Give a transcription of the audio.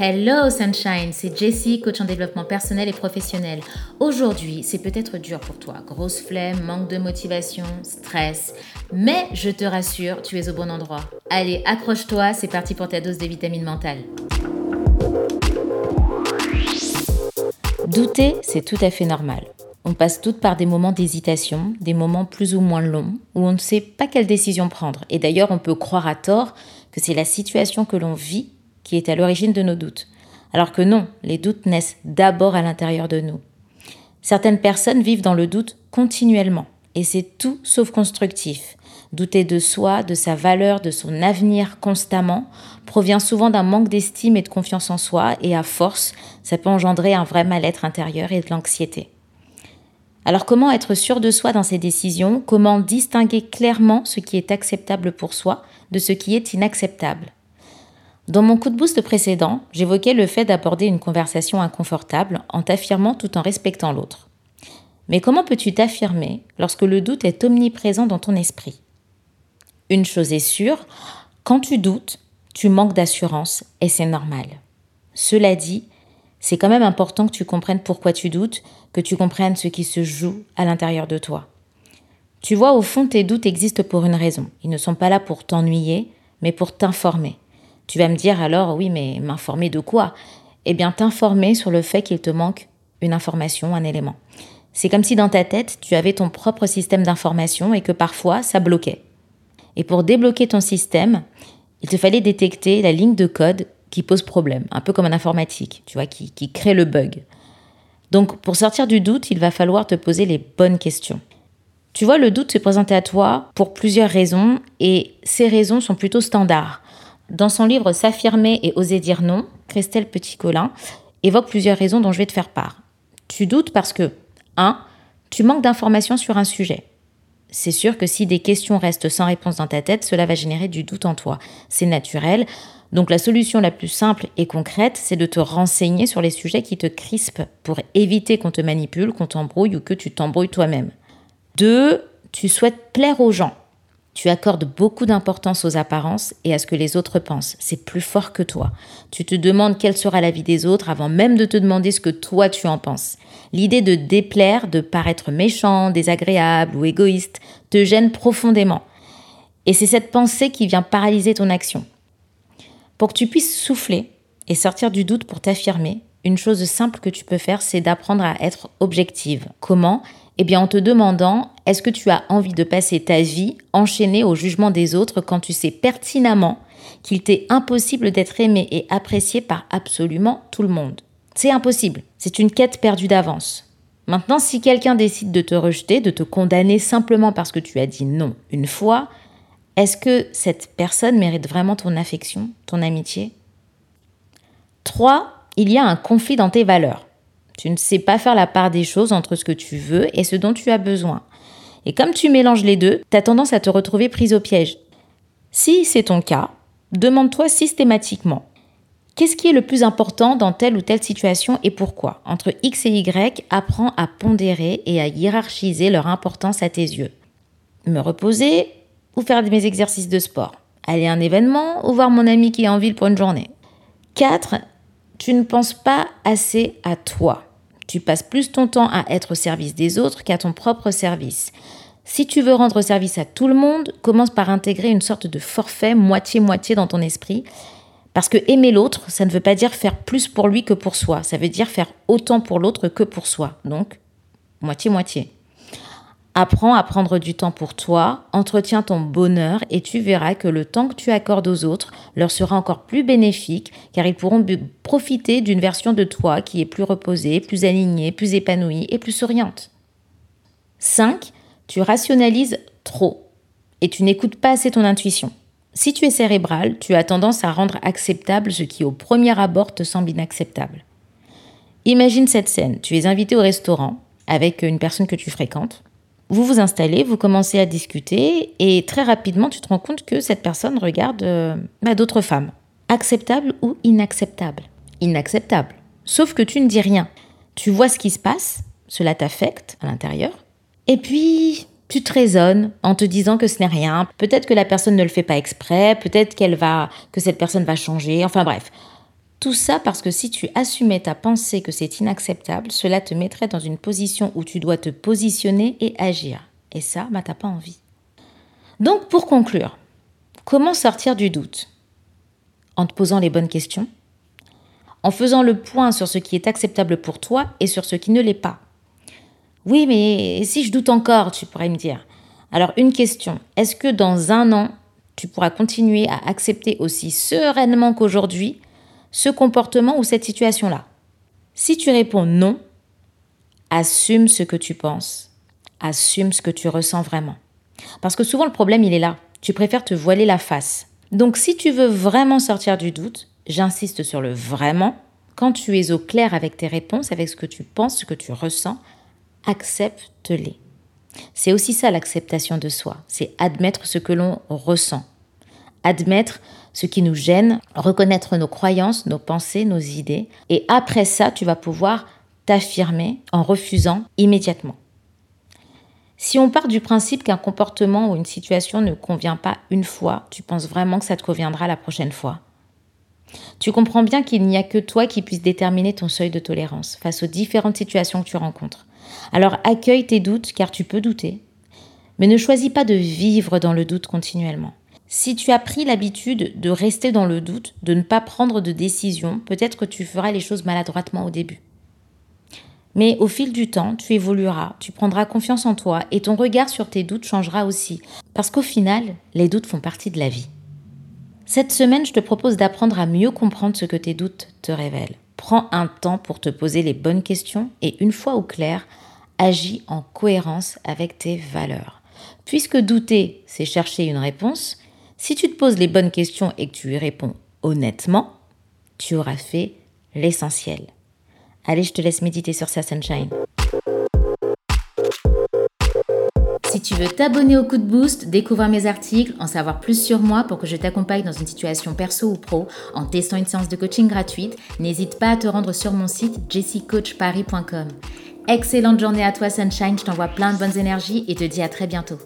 Hello Sunshine, c'est Jessie, coach en développement personnel et professionnel. Aujourd'hui, c'est peut-être dur pour toi. Grosse flemme, manque de motivation, stress. Mais je te rassure, tu es au bon endroit. Allez, accroche-toi, c'est parti pour ta dose de vitamine mentale. Douter, c'est tout à fait normal. On passe toutes par des moments d'hésitation, des moments plus ou moins longs, où on ne sait pas quelle décision prendre. Et d'ailleurs, on peut croire à tort que c'est la situation que l'on vit qui est à l'origine de nos doutes. Alors que non, les doutes naissent d'abord à l'intérieur de nous. Certaines personnes vivent dans le doute continuellement, et c'est tout sauf constructif. Douter de soi, de sa valeur, de son avenir constamment provient souvent d'un manque d'estime et de confiance en soi, et à force, ça peut engendrer un vrai mal-être intérieur et de l'anxiété. Alors comment être sûr de soi dans ses décisions? Comment distinguer clairement ce qui est acceptable pour soi de ce qui est inacceptable? Dans mon coup de boost précédent, j'évoquais le fait d'aborder une conversation inconfortable en t'affirmant tout en respectant l'autre. Mais comment peux-tu t'affirmer lorsque le doute est omniprésent dans ton esprit? Une chose est sûre, quand tu doutes, tu manques d'assurance et c'est normal. Cela dit, c'est quand même important que tu comprennes pourquoi tu doutes, que tu comprennes ce qui se joue à l'intérieur de toi. Tu vois, au fond, tes doutes existent pour une raison. Ils ne sont pas là pour t'ennuyer, mais pour t'informer. Tu vas me dire alors, oui, mais m'informer de quoi? Eh bien, t'informer sur le fait qu'il te manque une information, un élément. C'est comme si dans ta tête, tu avais ton propre système d'information et que parfois, ça bloquait. Et pour débloquer ton système, il te fallait détecter la ligne de code qui pose problème, un peu comme en informatique, tu vois, qui, crée le bug. Donc, pour sortir du doute, il va falloir te poser les bonnes questions. Tu vois, le doute se présente à toi pour plusieurs raisons et ces raisons sont plutôt standards. Dans son livre S'affirmer et oser dire non, Christelle Petit-Colin évoque plusieurs raisons dont je vais te faire part. Tu doutes parce que 1. Tu manques d'informations sur un sujet. C'est sûr que si des questions restent sans réponse dans ta tête, cela va générer du doute en toi. C'est naturel. Donc la solution la plus simple et concrète, c'est de te renseigner sur les sujets qui te crispent pour éviter qu'on te manipule, qu'on t'embrouille ou que tu t'embrouilles toi-même. 2. Tu souhaites plaire aux gens. Tu accordes beaucoup d'importance aux apparences et à ce que les autres pensent. C'est plus fort que toi. Tu te demandes quelle sera la vie des autres avant même de te demander ce que toi tu en penses. L'idée de déplaire, de paraître méchant, désagréable ou égoïste te gêne profondément. Et c'est cette pensée qui vient paralyser ton action. Pour que tu puisses souffler et sortir du doute pour t'affirmer, une chose simple que tu peux faire, c'est d'apprendre à être objective. Comment? Eh bien, en te demandant, est-ce que tu as envie de passer ta vie enchaînée au jugement des autres quand tu sais pertinemment qu'il t'est impossible d'être aimé et apprécié par absolument tout le monde? C'est impossible. C'est une quête perdue d'avance. Maintenant, si quelqu'un décide de te rejeter, de te condamner simplement parce que tu as dit non une fois, est-ce que cette personne mérite vraiment ton affection, ton amitié? 3. Il y a un conflit dans tes valeurs. Tu ne sais pas faire la part des choses entre ce que tu veux et ce dont tu as besoin. Et comme tu mélanges les deux, tu as tendance à te retrouver prise au piège. Si c'est ton cas, demande-toi systématiquement Qu'est-ce qui est le plus important dans telle ou telle situation et pourquoi? Entre X et Y, apprends à pondérer et à hiérarchiser leur importance à tes yeux. Me reposer ou faire mes exercices de sport? Aller à un événement ou voir mon ami qui est en ville pour une journée? 4. Tu ne penses pas assez à toi. Tu passes plus ton temps à être au service des autres qu'à ton propre service. Si tu veux rendre service à tout le monde, commence par intégrer une sorte de forfait moitié-moitié dans ton esprit. Parce que aimer l'autre, ça ne veut pas dire faire plus pour lui que pour soi. Ça veut dire faire autant pour l'autre que pour soi. Donc, moitié-moitié. Apprends à prendre du temps pour toi, entretiens ton bonheur et tu verras que le temps que tu accordes aux autres leur sera encore plus bénéfique car ils pourront profiter d'une version de toi qui est plus reposée, plus alignée, plus épanouie et plus souriante. 5. Tu rationalises trop et tu n'écoutes pas assez ton intuition. Si tu es cérébral, tu as tendance à rendre acceptable ce qui au premier abord te semble inacceptable. Imagine cette scène, tu es invité au restaurant avec une personne que tu fréquentes. Vous vous installez, vous commencez à discuter et très rapidement tu te rends compte que cette personne regarde euh, bah, d'autres femmes. Acceptable ou inacceptable? Inacceptable. Sauf que tu ne dis rien. Tu vois ce qui se passe, cela t'affecte à l'intérieur. Et puis, tu te raisonnes en te disant que ce n'est rien. Peut-être que la personne ne le fait pas exprès, peut-être qu'elle va, que cette personne va changer. Enfin bref, Tout ça parce que si tu assumais ta pensée que c'est inacceptable, cela te mettrait dans une position où tu dois te positionner et agir. Et ça, bah, t'as pas envie. Donc, pour conclure, comment sortir du doute? En te posant les bonnes questions, en faisant le point sur ce qui est acceptable pour toi et sur ce qui ne l'est pas? Oui, mais si je doute encore, tu pourrais me dire. Alors, une question, est-ce que dans un an, tu pourras continuer à accepter aussi sereinement qu'aujourd'hui ce comportement ou cette situation-là Si tu réponds non, assume ce que tu penses, assume ce que tu ressens vraiment. Parce que souvent le problème, il est là. Tu préfères te voiler la face. Donc si tu veux vraiment sortir du doute, j'insiste sur le vraiment, quand tu es au clair avec tes réponses, avec ce que tu penses, ce que tu ressens, accepte-les. C'est aussi ça l'acceptation de soi, c'est admettre ce que l'on ressent, admettre ce qui nous gêne, reconnaître nos croyances, nos pensées, nos idées. Et après ça, tu vas pouvoir t'affirmer en refusant immédiatement. Si on part du principe qu'un comportement ou une situation ne convient pas une fois, tu penses vraiment que ça te conviendra la prochaine fois. Tu comprends bien qu'il n'y a que toi qui puisses déterminer ton seuil de tolérance face aux différentes situations que tu rencontres. Alors accueille tes doutes car tu peux douter, mais ne choisis pas de vivre dans le doute continuellement. Si tu as pris l'habitude de rester dans le doute, de ne pas prendre de décision, peut-être que tu feras les choses maladroitement au début. Mais au fil du temps, tu évolueras, tu prendras confiance en toi et ton regard sur tes doutes changera aussi. Parce qu'au final, les doutes font partie de la vie. Cette semaine, je te propose d'apprendre à mieux comprendre ce que tes doutes te révèlent. Prends un temps pour te poser les bonnes questions et une fois au clair, agis en cohérence avec tes valeurs. Puisque douter, c'est chercher une réponse, si tu te poses les bonnes questions et que tu y réponds honnêtement, tu auras fait l'essentiel. Allez, je te laisse méditer sur ça, Sunshine. Si tu veux t'abonner au coup de boost, découvrir mes articles, en savoir plus sur moi pour que je t'accompagne dans une situation perso ou pro en testant une séance de coaching gratuite, n'hésite pas à te rendre sur mon site jessicoachparis.com. Excellente journée à toi Sunshine, je t'envoie plein de bonnes énergies et te dis à très bientôt.